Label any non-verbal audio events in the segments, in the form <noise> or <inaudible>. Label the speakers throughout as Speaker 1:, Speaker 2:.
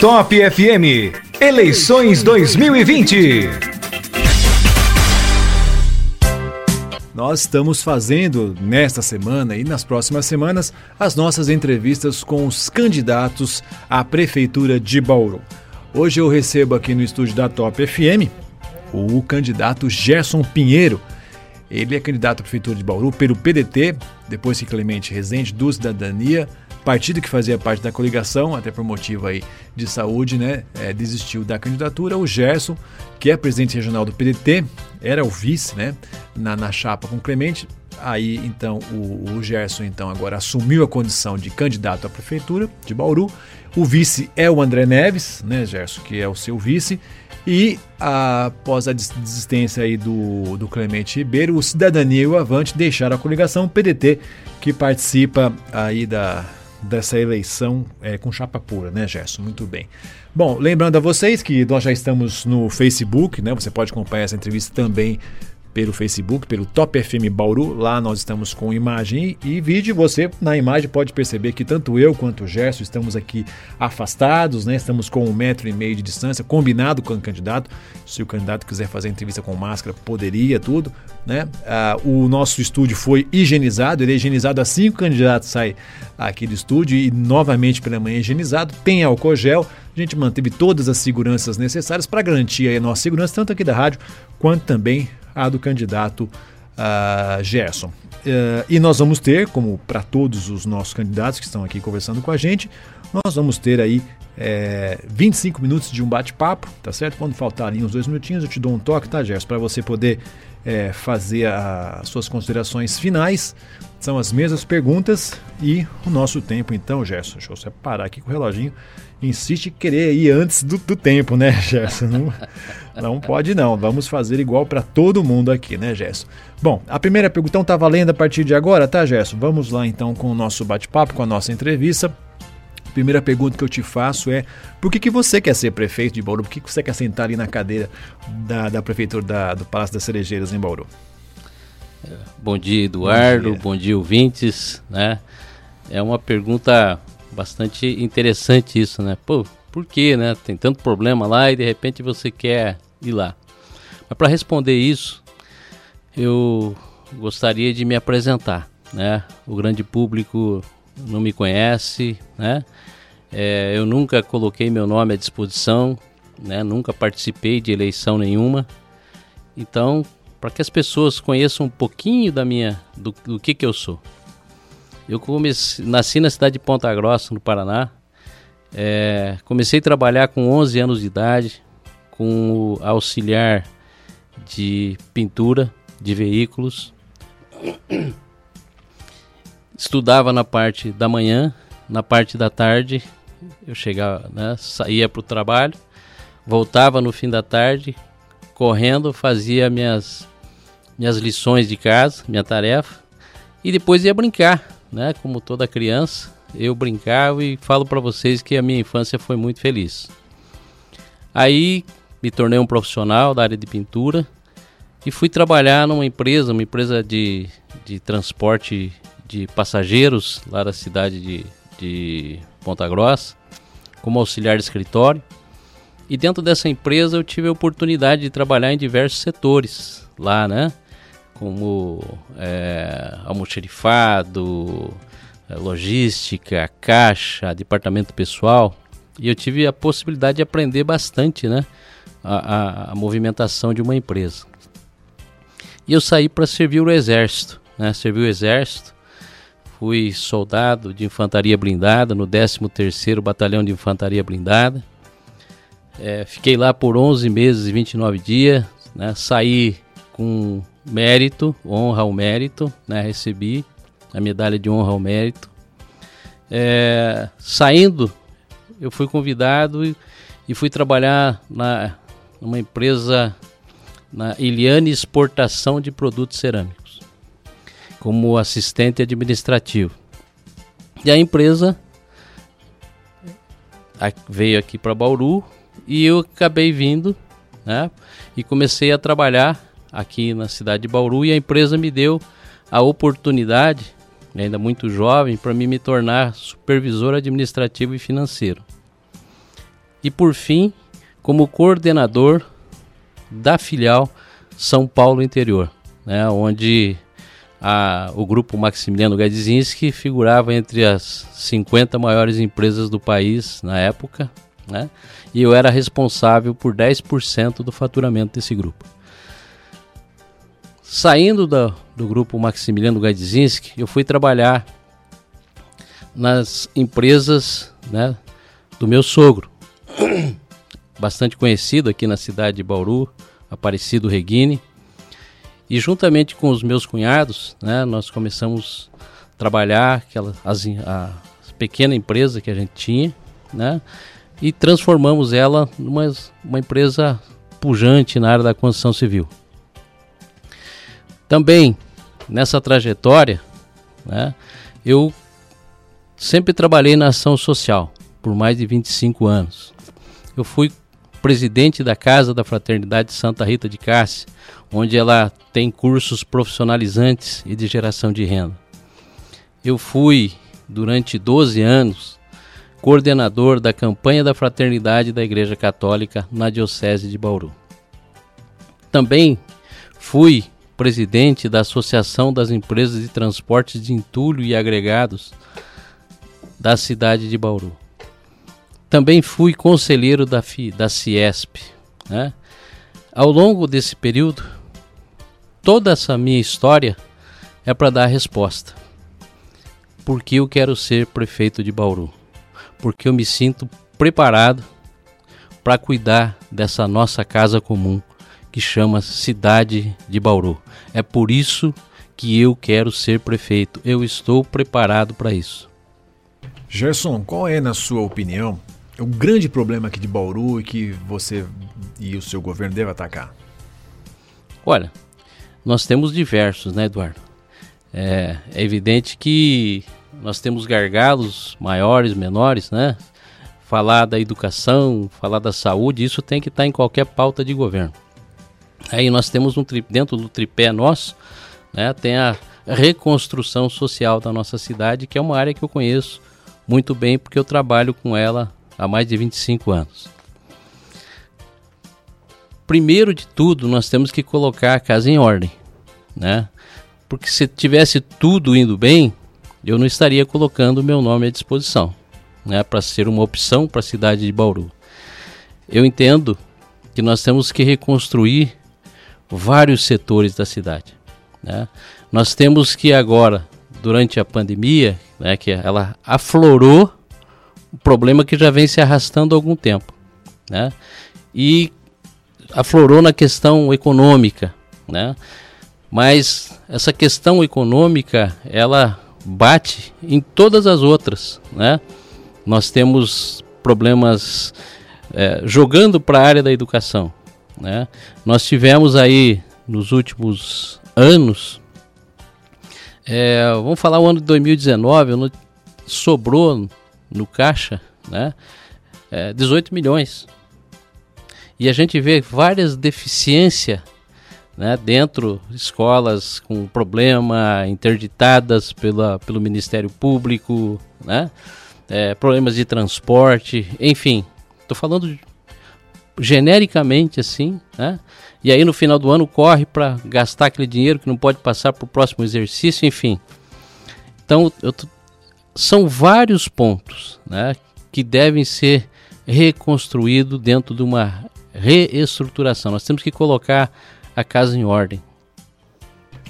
Speaker 1: Top FM, eleições 2020.
Speaker 2: Nós estamos fazendo nesta semana e nas próximas semanas as nossas entrevistas com os candidatos à Prefeitura de Bauru. Hoje eu recebo aqui no estúdio da Top FM o candidato Gerson Pinheiro. Ele é candidato à Prefeitura de Bauru pelo PDT, depois que Clemente Rezende, do Cidadania, partido que fazia parte da coligação, até por motivo aí de saúde, né, é, desistiu da candidatura. O Gerson, que é presidente regional do PDT, era o vice, né, na, na chapa com Clemente. Aí, então, o, o Gerson, então, agora assumiu a condição de candidato à prefeitura de Bauru. O vice é o André Neves, né, Gerson, que é o seu vice. E após a desistência aí do, do Clemente Ribeiro, o Cidadania e o Avante deixaram a coligação, PDT, que participa aí da, dessa eleição é, com chapa pura, né, Gerson? Muito bem. Bom, lembrando a vocês que nós já estamos no Facebook, né? Você pode acompanhar essa entrevista também pelo Facebook, pelo Top FM Bauru. Lá nós estamos com imagem e vídeo. Você na imagem pode perceber que tanto eu quanto o Gerson estamos aqui afastados, né? Estamos com um metro e meio de distância, combinado com o candidato. Se o candidato quiser fazer entrevista com máscara, poderia, tudo, né? Ah, o nosso estúdio foi higienizado, ele é higienizado assim que o candidato sai aqui do estúdio e novamente pela manhã higienizado. Tem álcool gel. A gente manteve todas as seguranças necessárias para garantir a nossa segurança, tanto aqui da rádio quanto também a do candidato uh, Gerson. Uh, e nós vamos ter, como para todos os nossos candidatos que estão aqui conversando com a gente, nós vamos ter aí é, 25 minutos de um bate-papo, tá certo? Quando faltar ali uns dois minutinhos, eu te dou um toque, tá, Gerson? Para você poder é, fazer as suas considerações finais. São as mesmas perguntas e o nosso tempo, então, Gerson. Deixa eu separar aqui com o reloginho insiste em querer ir antes do, do tempo, né, <laughs> Gerson? Não, não pode não. Vamos fazer igual para todo mundo aqui, né, Gerson? Bom, a primeira pergunta está valendo a partir de agora, tá, Gerson? Vamos lá então com o nosso bate-papo, com a nossa entrevista. A primeira pergunta que eu te faço é: por que, que você quer ser prefeito de Bauru? Por que, que você quer sentar ali na cadeira da, da prefeitura da, do Palácio das Cerejeiras em Bauru?
Speaker 3: Bom dia, Eduardo. Bom dia, Bom dia ouvintes. Né? É uma pergunta bastante interessante isso, né? Pô, por quê, né? Tem tanto problema lá e de repente você quer ir lá. Mas para responder isso, eu gostaria de me apresentar, né? O grande público não me conhece, né? É, eu nunca coloquei meu nome à disposição, né? Nunca participei de eleição nenhuma. Então, para que as pessoas conheçam um pouquinho da minha do, do que que eu sou. Eu comecei, nasci na cidade de Ponta Grossa, no Paraná. É, comecei a trabalhar com 11 anos de idade, com auxiliar de pintura de veículos. Estudava na parte da manhã, na parte da tarde eu chegava, né, saía para o trabalho, voltava no fim da tarde, correndo, fazia minhas minhas lições de casa, minha tarefa, e depois ia brincar né? Como toda criança, eu brincava e falo para vocês que a minha infância foi muito feliz. Aí me tornei um profissional da área de pintura e fui trabalhar numa empresa, uma empresa de, de transporte de passageiros lá da cidade de, de Ponta Grossa, como auxiliar de escritório. E dentro dessa empresa eu tive a oportunidade de trabalhar em diversos setores lá, né? como é, almoxerifado, é, logística, caixa, departamento pessoal. E eu tive a possibilidade de aprender bastante né, a, a, a movimentação de uma empresa. E eu saí para servir o exército, né, servi o exército. Fui soldado de infantaria blindada no 13º Batalhão de Infantaria Blindada. É, fiquei lá por 11 meses e 29 dias. Né, saí com mérito, honra ao mérito, né? Recebi a medalha de honra ao mérito. É, saindo, eu fui convidado e, e fui trabalhar na numa empresa na Iliane Exportação de Produtos Cerâmicos, como assistente administrativo. E a empresa veio aqui para Bauru e eu acabei vindo, né? E comecei a trabalhar aqui na cidade de Bauru e a empresa me deu a oportunidade, ainda muito jovem, para mim me tornar supervisor administrativo e financeiro. e por fim, como coordenador da filial São Paulo Interior, né, onde a, o grupo Maximiliano Gadzinski figurava entre as 50 maiores empresas do país na época, né, e eu era responsável por 10% do faturamento desse grupo. Saindo do, do grupo Maximiliano Gadzinski, eu fui trabalhar nas empresas né, do meu sogro, <coughs> bastante conhecido aqui na cidade de Bauru, Aparecido Reguine. E juntamente com os meus cunhados, né, nós começamos a trabalhar aquela, as, a pequena empresa que a gente tinha, né, e transformamos ela numa uma empresa pujante na área da construção civil. Também nessa trajetória, né, eu sempre trabalhei na ação social por mais de 25 anos. Eu fui presidente da Casa da Fraternidade Santa Rita de Cássia, onde ela tem cursos profissionalizantes e de geração de renda. Eu fui, durante 12 anos, coordenador da campanha da fraternidade da Igreja Católica na Diocese de Bauru. Também fui presidente da Associação das Empresas de Transportes de Entulho e Agregados da cidade de Bauru. Também fui conselheiro da, FI, da Ciesp. Né? Ao longo desse período, toda essa minha história é para dar a resposta. Porque eu quero ser prefeito de Bauru. Porque eu me sinto preparado para cuidar dessa nossa casa comum que chama Cidade de Bauru. É por isso que eu quero ser prefeito. Eu estou preparado para isso.
Speaker 2: Gerson, qual é, na sua opinião, o grande problema aqui de Bauru e que você e o seu governo devem atacar?
Speaker 3: Olha, nós temos diversos, né, Eduardo? É, é evidente que nós temos gargalos maiores, menores, né? Falar da educação, falar da saúde, isso tem que estar em qualquer pauta de governo. Aí nós temos um tri, dentro do tripé nosso, né, tem a reconstrução social da nossa cidade, que é uma área que eu conheço muito bem porque eu trabalho com ela há mais de 25 anos. Primeiro de tudo, nós temos que colocar a casa em ordem, né? Porque se tivesse tudo indo bem, eu não estaria colocando o meu nome à disposição, né, para ser uma opção para a cidade de Bauru. Eu entendo que nós temos que reconstruir vários setores da cidade. Né? Nós temos que agora, durante a pandemia, né, que ela aflorou o problema que já vem se arrastando há algum tempo. Né? E aflorou na questão econômica. Né? Mas essa questão econômica, ela bate em todas as outras. Né? Nós temos problemas é, jogando para a área da educação. Né? Nós tivemos aí nos últimos anos, é, vamos falar o ano de 2019, sobrou no caixa né, é, 18 milhões. E a gente vê várias deficiências né, dentro de escolas com problema, interditadas pela, pelo Ministério Público, né, é, problemas de transporte, enfim. Estou falando genericamente assim, né? E aí no final do ano corre para gastar aquele dinheiro que não pode passar para o próximo exercício, enfim. Então eu são vários pontos, né, que devem ser reconstruídos dentro de uma reestruturação. Nós temos que colocar a casa em ordem.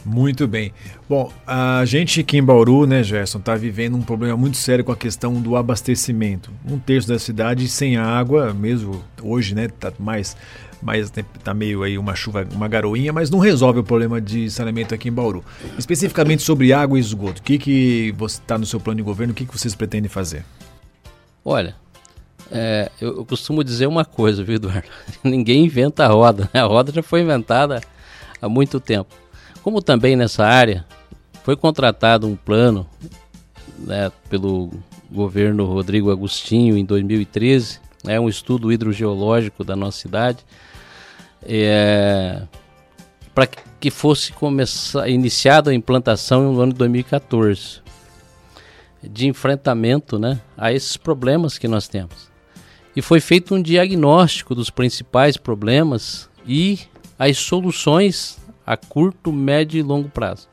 Speaker 2: Muito bem. Bom, a gente aqui em Bauru, né, Gerson, está vivendo um problema muito sério com a questão do abastecimento. Um terço da cidade sem água, mesmo hoje, né, tá mais, mais tá meio aí uma chuva, uma garoinha, mas não resolve o problema de saneamento aqui em Bauru. Especificamente sobre água e esgoto, o que que você está no seu plano de governo, o que que vocês pretendem fazer?
Speaker 3: Olha, é, eu, eu, costumo dizer uma coisa, viu, Eduardo? <laughs> Ninguém inventa a roda, né? a roda já foi inventada há muito tempo. Como também nessa área foi contratado um plano né, pelo governo Rodrigo Agostinho em 2013, é né, um estudo hidrogeológico da nossa cidade, é, para que fosse começar, iniciada a implantação no ano de 2014, de enfrentamento né, a esses problemas que nós temos. E foi feito um diagnóstico dos principais problemas e as soluções a curto, médio e longo prazo.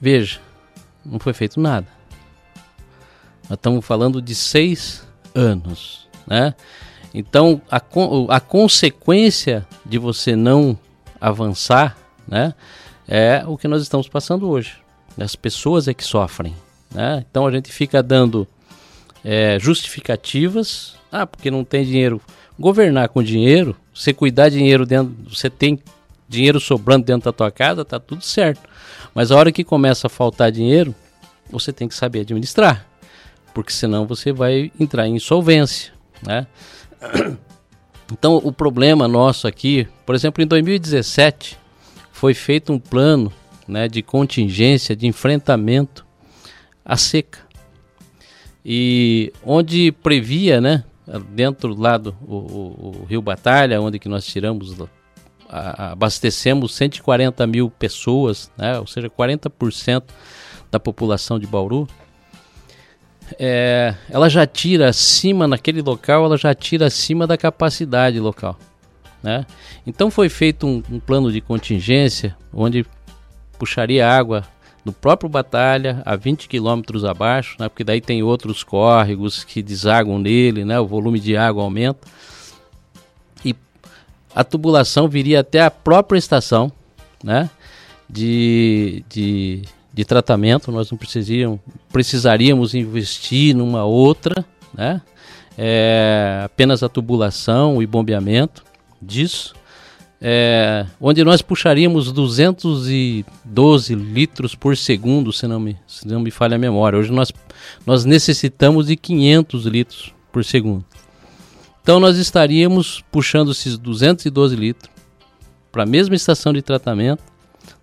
Speaker 3: Veja, não foi feito nada. Nós estamos falando de seis anos, né? Então, a, a consequência de você não avançar, né, é o que nós estamos passando hoje. As pessoas é que sofrem, né? Então a gente fica dando é, justificativas, ah, porque não tem dinheiro. Governar com dinheiro, você cuidar dinheiro dentro, você tem dinheiro sobrando dentro da tua casa, tá tudo certo. Mas a hora que começa a faltar dinheiro, você tem que saber administrar, porque senão você vai entrar em insolvência, né? <coughs> Então, o problema nosso aqui, por exemplo, em 2017, foi feito um plano né, de contingência, de enfrentamento à seca. E onde previa, né, dentro lá do o, o, o Rio Batalha, onde que nós tiramos, a, abastecemos 140 mil pessoas, né, ou seja, 40% da população de Bauru, é, ela já tira acima, naquele local, ela já tira acima da capacidade local. Né? Então foi feito um, um plano de contingência onde puxaria água do próprio Batalha a 20 quilômetros abaixo, né? porque daí tem outros córregos que desaguam nele, né? o volume de água aumenta. E a tubulação viria até a própria estação né? de, de de tratamento, nós não precisaríamos, precisaríamos investir numa outra, né? É, apenas a tubulação e bombeamento disso, é, onde nós puxaríamos 212 litros por segundo, se não me, se não me falha a memória. Hoje nós, nós necessitamos de 500 litros por segundo. Então nós estaríamos puxando esses 212 litros para a mesma estação de tratamento.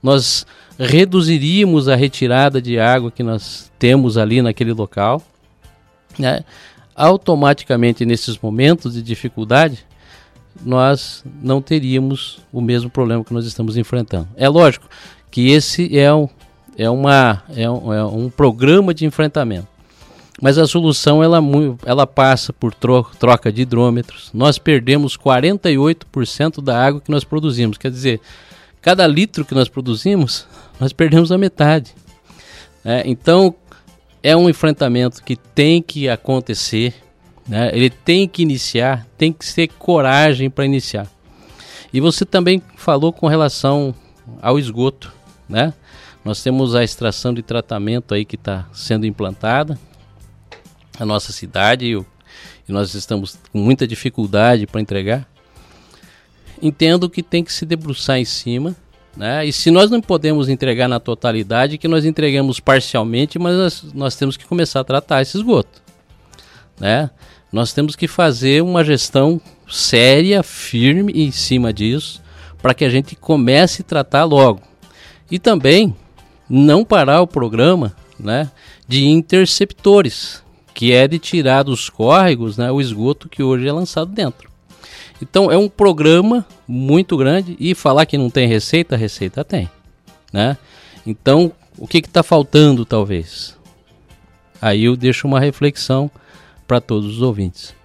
Speaker 3: Nós reduziríamos a retirada de água que nós temos ali naquele local. Né? Automaticamente, nesses momentos de dificuldade, nós não teríamos o mesmo problema que nós estamos enfrentando. É lógico que esse é um, é uma, é um, é um programa de enfrentamento. Mas a solução ela, ela passa por troca de hidrômetros. Nós perdemos 48% da água que nós produzimos. Quer dizer, cada litro que nós produzimos, <laughs> nós perdemos a metade. É, então, é um enfrentamento que tem que acontecer, né? ele tem que iniciar, tem que ser coragem para iniciar. E você também falou com relação ao esgoto, né? Nós temos a extração de tratamento aí que está sendo implantada na nossa cidade e, e nós estamos com muita dificuldade para entregar. Entendo que tem que se debruçar em cima né? E se nós não podemos entregar na totalidade, que nós entregamos parcialmente, mas nós, nós temos que começar a tratar esse esgoto. Né? Nós temos que fazer uma gestão séria, firme em cima disso, para que a gente comece a tratar logo. E também não parar o programa né, de interceptores, que é de tirar dos córregos né, o esgoto que hoje é lançado dentro. Então é um programa muito grande e falar que não tem receita, receita tem, né? Então o que está faltando talvez? Aí eu deixo uma reflexão para todos os ouvintes.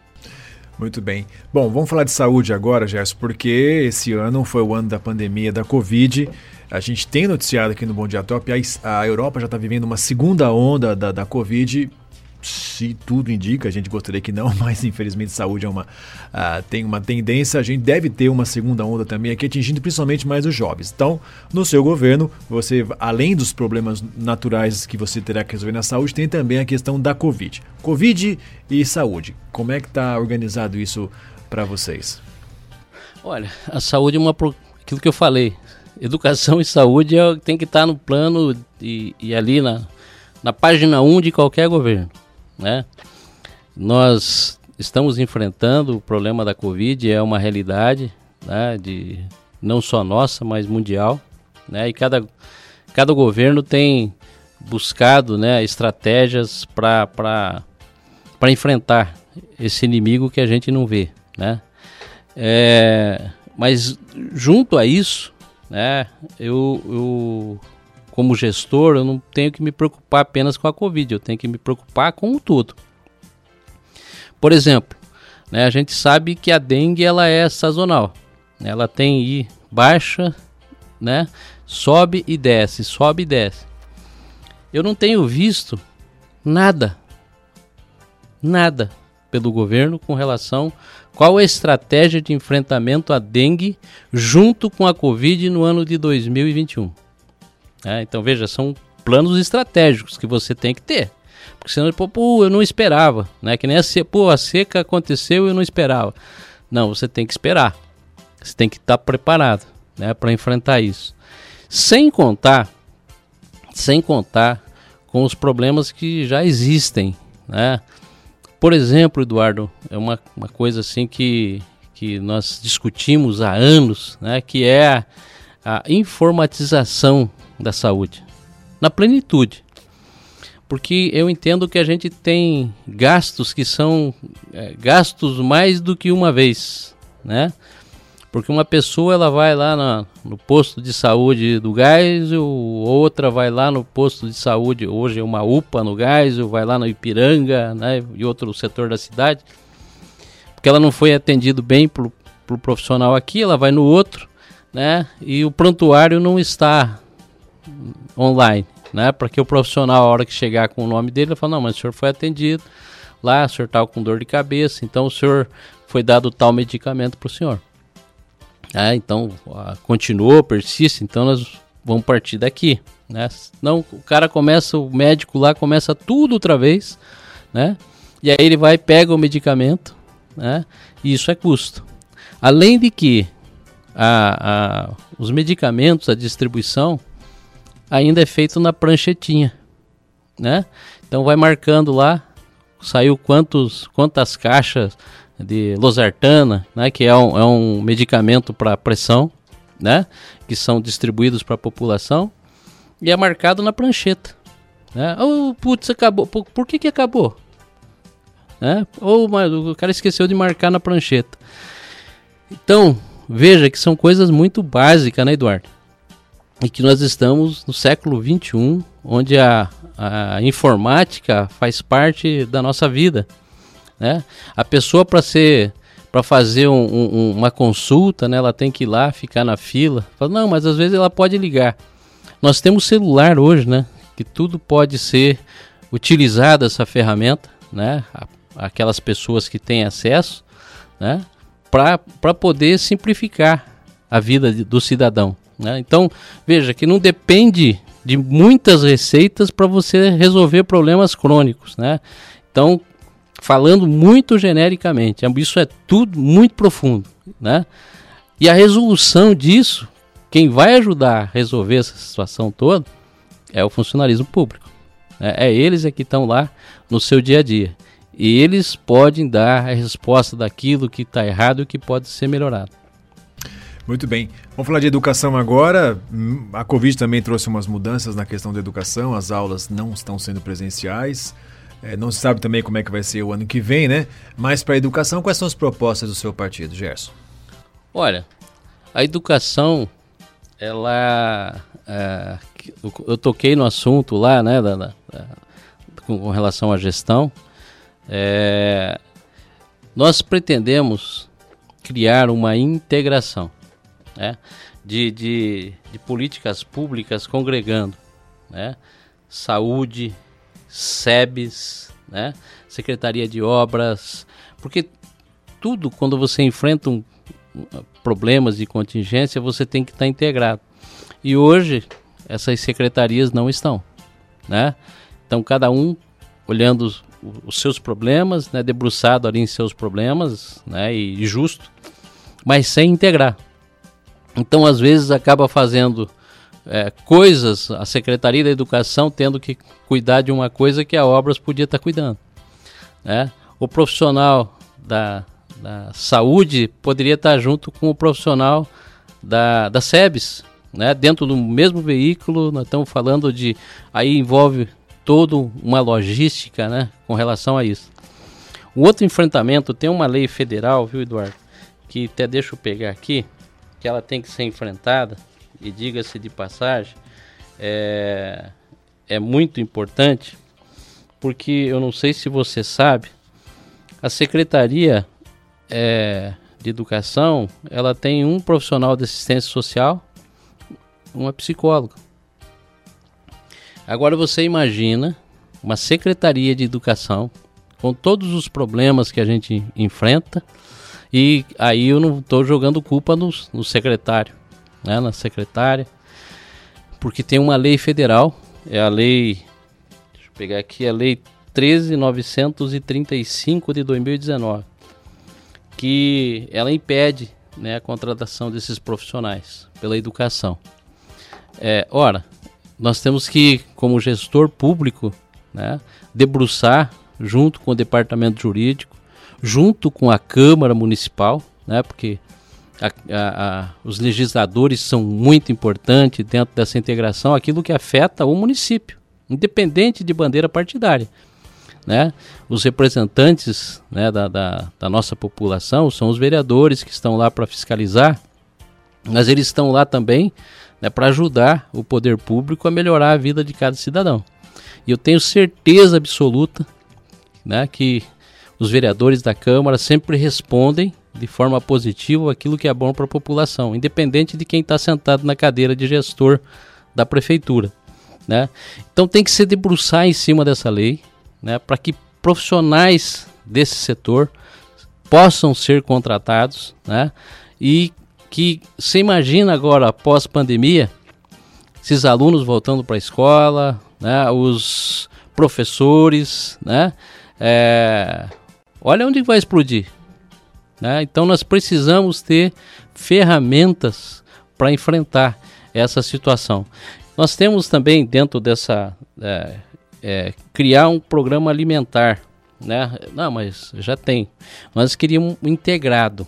Speaker 2: Muito bem. Bom, vamos falar de saúde agora, Gerson, porque esse ano foi o ano da pandemia da Covid. A gente tem noticiado aqui no Bom Dia Top, a, a Europa já está vivendo uma segunda onda da, da Covid se tudo indica, a gente gostaria que não, <laughs> mas infelizmente saúde é uma, uh, tem uma tendência, a gente deve ter uma segunda onda também aqui, atingindo principalmente mais os jovens. Então, no seu governo, você, além dos problemas naturais que você terá que resolver na saúde, tem também a questão da Covid. Covid e saúde, como é que está organizado isso para vocês?
Speaker 3: Olha, a saúde é uma, aquilo que eu falei, educação <laughs> e saúde é, tem que estar tá no plano e, e ali na, na página 1 de qualquer governo né? Nós estamos enfrentando o problema da Covid, é uma realidade, né, de não só nossa, mas mundial, né? E cada, cada governo tem buscado, né, estratégias para enfrentar esse inimigo que a gente não vê, né? É, mas junto a isso, né, eu, eu como gestor, eu não tenho que me preocupar apenas com a Covid, eu tenho que me preocupar com o tudo. Por exemplo, né, a gente sabe que a dengue ela é sazonal. Ela tem I baixa, né? Sobe e desce, sobe e desce. Eu não tenho visto nada, nada pelo governo com relação qual a estratégia de enfrentamento à dengue junto com a Covid no ano de 2021. É, então veja, são planos estratégicos que você tem que ter. Porque senão, pô, eu não esperava, né? Que nem a seca, pô, a seca aconteceu e eu não esperava. Não, você tem que esperar. Você tem que estar preparado, né, para enfrentar isso. Sem contar, sem contar com os problemas que já existem, né? Por exemplo, Eduardo, é uma, uma coisa assim que, que nós discutimos há anos, né, que é a informatização da saúde, na plenitude. Porque eu entendo que a gente tem gastos que são é, gastos mais do que uma vez, né? Porque uma pessoa ela vai lá na, no posto de saúde do gás, outra vai lá no posto de saúde, hoje é uma UPA no gás, vai lá no Ipiranga, né, e outro setor da cidade. Porque ela não foi atendido bem pro, pro profissional aqui, ela vai no outro, né? E o prontuário não está online, né? Para que o profissional, a hora que chegar com o nome dele, ele fala, não, mas o senhor foi atendido lá, o senhor estava com dor de cabeça, então o senhor foi dado tal medicamento para o senhor. É, então, continuou, persiste, então nós vamos partir daqui, né? Não, o cara começa, o médico lá começa tudo outra vez, né? E aí ele vai pega o medicamento, né? E isso é custo. Além de que a, a, os medicamentos, a distribuição ainda é feito na pranchetinha, né? Então vai marcando lá, saiu quantos, quantas caixas de losartana, né, que é um, é um medicamento para pressão, né, que são distribuídos para a população, e é marcado na prancheta. Né? Oh, putz, acabou. Por, por que, que acabou? Né? Ou oh, o cara esqueceu de marcar na prancheta. Então, veja que são coisas muito básicas, né, Eduardo? E que nós estamos no século 21, onde a, a informática faz parte da nossa vida. Né? A pessoa para ser para fazer um, um, uma consulta, né, ela tem que ir lá, ficar na fila. Fala, não, mas às vezes ela pode ligar. Nós temos celular hoje, né, que tudo pode ser utilizada essa ferramenta, né, aquelas pessoas que têm acesso, né, para poder simplificar a vida do cidadão. Né? Então, veja que não depende de muitas receitas para você resolver problemas crônicos. Né? Então, falando muito genericamente. Isso é tudo muito profundo, né? E a resolução disso, quem vai ajudar a resolver essa situação toda, é o funcionalismo público. É, é eles é que estão lá no seu dia a dia. E eles podem dar a resposta daquilo que está errado e que pode ser melhorado.
Speaker 2: Muito bem. Vamos falar de educação agora. A Covid também trouxe umas mudanças na questão da educação. As aulas não estão sendo presenciais. É, não se sabe também como é que vai ser o ano que vem, né? Mas para a educação, quais são as propostas do seu partido, Gerson?
Speaker 3: Olha, a educação, ela. É, eu toquei no assunto lá, né, da, da, com, com, relação à gestão. É, nós pretendemos criar uma integração né, de, de, de políticas públicas congregando né, saúde, SEBS, né? Secretaria de Obras, porque tudo quando você enfrenta um, problemas de contingência, você tem que estar integrado. E hoje essas secretarias não estão, né? Então cada um olhando os, os seus problemas, né, debruçado ali em seus problemas, né, e justo, mas sem integrar. Então às vezes acaba fazendo é, coisas, a Secretaria da Educação tendo que cuidar de uma coisa que a Obras podia estar cuidando. Né? O profissional da, da saúde poderia estar junto com o profissional da, da SEBS, né? dentro do mesmo veículo, nós estamos falando de. Aí envolve toda uma logística né? com relação a isso. O outro enfrentamento tem uma lei federal, viu, Eduardo? Que até deixa eu pegar aqui, que ela tem que ser enfrentada, e diga-se de passagem, é, é muito importante, porque eu não sei se você sabe, A secretaria é, de educação, ela tem um profissional de assistência social, uma psicóloga. Agora você imagina uma secretaria de educação com todos os problemas que a gente enfrenta e aí eu não estou jogando culpa no, no secretário, né, na secretária, porque tem uma lei federal, é a lei, deixa eu pegar aqui, a lei 13.935 de 2019, que ela impede né, a contratação desses profissionais pela educação. É, ora, nós temos que, como gestor público, né, debruçar junto com o departamento jurídico, junto com a Câmara Municipal, né, porque a, a, a, os legisladores são muito importantes dentro dessa integração, aquilo que afeta o município, independente de bandeira partidária. Né? Os representantes né, da, da, da nossa população são os vereadores que estão lá para fiscalizar, mas eles estão lá também né, para ajudar o poder público a melhorar a vida de cada cidadão. E eu tenho certeza absoluta né, que os vereadores da Câmara sempre respondem de forma positiva aquilo que é bom para a população, independente de quem está sentado na cadeira de gestor da prefeitura. Né? Então tem que se debruçar em cima dessa lei, né, para que profissionais desse setor possam ser contratados, né, e que você imagina agora após pandemia, esses alunos voltando para a escola, né, os professores, né, é, olha onde vai explodir. Né? Então nós precisamos ter ferramentas para enfrentar essa situação. Nós temos também dentro dessa é, é, criar um programa alimentar, né? Não, mas já tem. Nós queríamos um integrado,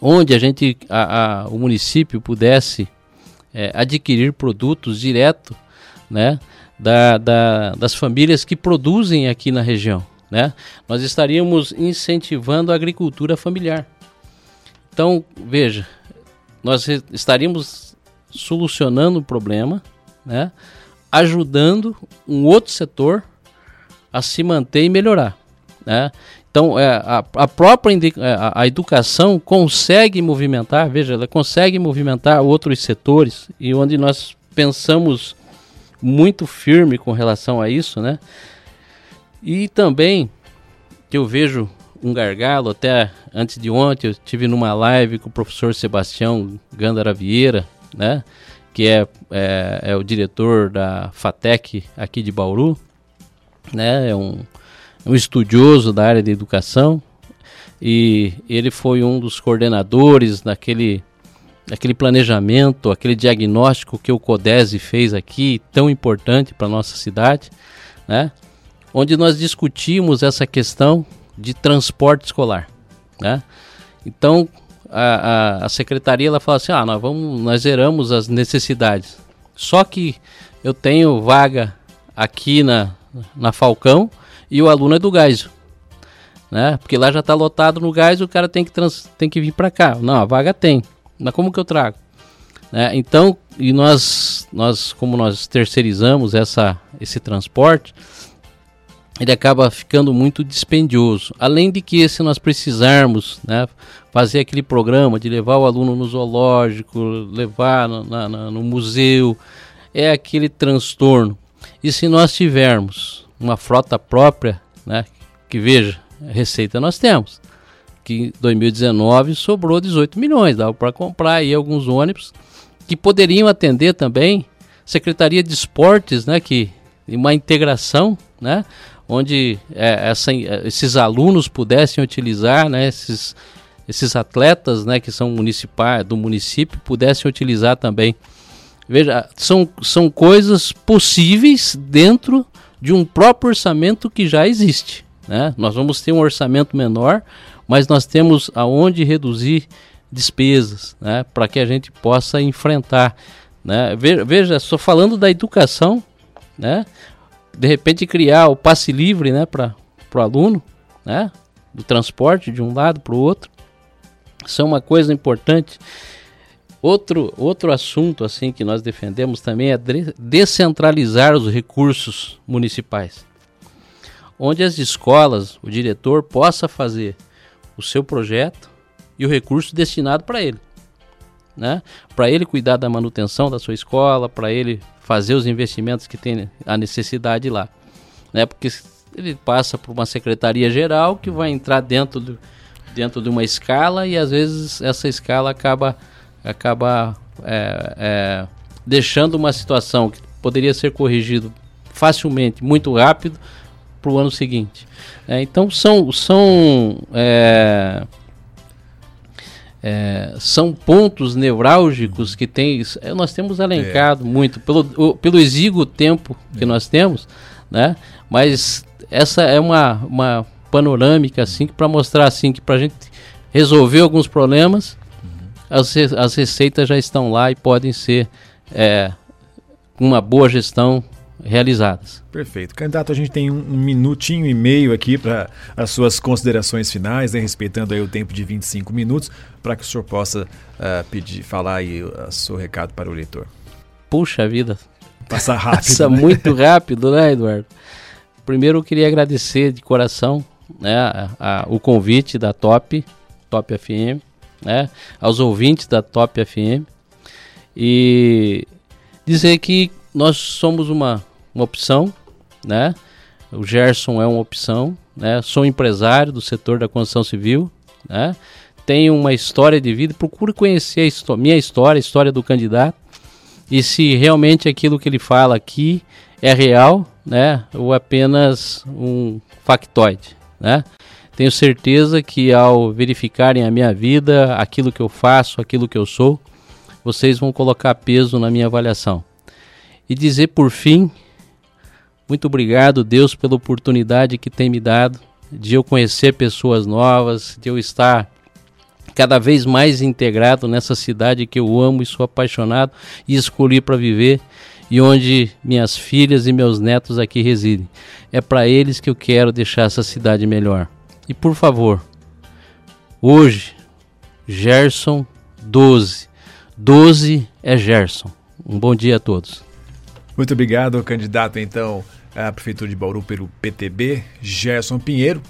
Speaker 3: onde a gente, a, a o município pudesse é, adquirir produtos direto, né? Da, da, das famílias que produzem aqui na região, né? Nós estaríamos incentivando a agricultura familiar. Então, veja, nós estaríamos solucionando o problema, né? ajudando um outro setor a se manter e melhorar. Né? Então, é, a, a própria é, a, a educação consegue movimentar, veja, ela consegue movimentar outros setores e onde nós pensamos muito firme com relação a isso, né? E também que eu vejo um gargalo, até antes de ontem eu tive numa live com o professor Sebastião Gandara Vieira, né? que é, é, é, o diretor da FATEC aqui de Bauru, né? É um, um estudioso da área de educação e ele foi um dos coordenadores daquele, daquele planejamento, aquele diagnóstico que o CODESE fez aqui, tão importante para nossa cidade, né? Onde nós discutimos essa questão de transporte escolar, né? Então, a, a, a secretaria ela fala assim: ah, nós, vamos, nós zeramos as necessidades. Só que eu tenho vaga aqui na, na Falcão e o aluno é do Gás. Né? Porque lá já está lotado no gás, o cara tem que, trans, tem que vir para cá. Não, a vaga tem. Mas como que eu trago? Né? Então, e nós, nós, como nós terceirizamos essa, esse transporte, ele acaba ficando muito dispendioso. Além de que, se nós precisarmos né, fazer aquele programa de levar o aluno no zoológico, levar no, na, no museu, é aquele transtorno. E se nós tivermos uma frota própria, né, que veja, receita nós temos, que em 2019 sobrou 18 milhões, dava para comprar aí alguns ônibus que poderiam atender também Secretaria de Esportes, né, que uma integração, né, onde é, essa, esses alunos pudessem utilizar, né, esses, esses atletas né, que são municipais do município pudessem utilizar também. Veja, são, são coisas possíveis dentro de um próprio orçamento que já existe. Né? Nós vamos ter um orçamento menor, mas nós temos aonde reduzir despesas né, para que a gente possa enfrentar. Né? Veja, estou falando da educação, né? De repente criar o passe livre né, para o aluno, né, do transporte de um lado para o outro. Isso é uma coisa importante. Outro, outro assunto assim que nós defendemos também é descentralizar os recursos municipais. onde as escolas, o diretor possa fazer o seu projeto e o recurso destinado para ele. Né? Para ele cuidar da manutenção da sua escola, para ele fazer os investimentos que tem a necessidade lá. Né? Porque ele passa por uma secretaria geral que vai entrar dentro, do, dentro de uma escala e às vezes essa escala acaba, acaba é, é, deixando uma situação que poderia ser corrigido facilmente, muito rápido, para o ano seguinte. É, então são, são, é, são pontos nevrálgicos que tem, é, nós temos elencado é. muito pelo, o, pelo exíguo tempo que é. nós temos, né? Mas essa é uma, uma panorâmica assim para mostrar assim que para a gente resolver alguns problemas, uhum. as, as receitas já estão lá e podem ser é, uma boa gestão realizadas.
Speaker 2: Perfeito. Candidato, a gente tem um, um minutinho e meio aqui para as suas considerações finais, né, respeitando aí o tempo de 25 minutos, para que o senhor possa uh, pedir, falar aí o seu recado para o leitor.
Speaker 3: Puxa vida.
Speaker 2: Passa <laughs> rápido.
Speaker 3: Passa
Speaker 2: né?
Speaker 3: muito rápido, né, Eduardo? Primeiro eu queria agradecer de coração né, a, a, o convite da Top, Top FM, né, aos ouvintes da Top FM e dizer que nós somos uma, uma opção, né? O Gerson é uma opção, né? Sou empresário do setor da construção civil, né? Tenho uma história de vida, procure conhecer a minha história, a história do candidato, e se realmente aquilo que ele fala aqui é real, né? Ou apenas um factoide, né? Tenho certeza que ao verificarem a minha vida, aquilo que eu faço, aquilo que eu sou, vocês vão colocar peso na minha avaliação e dizer por fim, muito obrigado, Deus, pela oportunidade que tem me dado de eu conhecer pessoas novas, de eu estar cada vez mais integrado nessa cidade que eu amo e sou apaixonado e escolhi para viver e onde minhas filhas e meus netos aqui residem. É para eles que eu quero deixar essa cidade melhor. E por favor, hoje, Gerson 12. 12 é Gerson. Um bom dia a todos.
Speaker 2: Muito obrigado, candidato então à Prefeitura de Bauru pelo PTB, Gerson Pinheiro.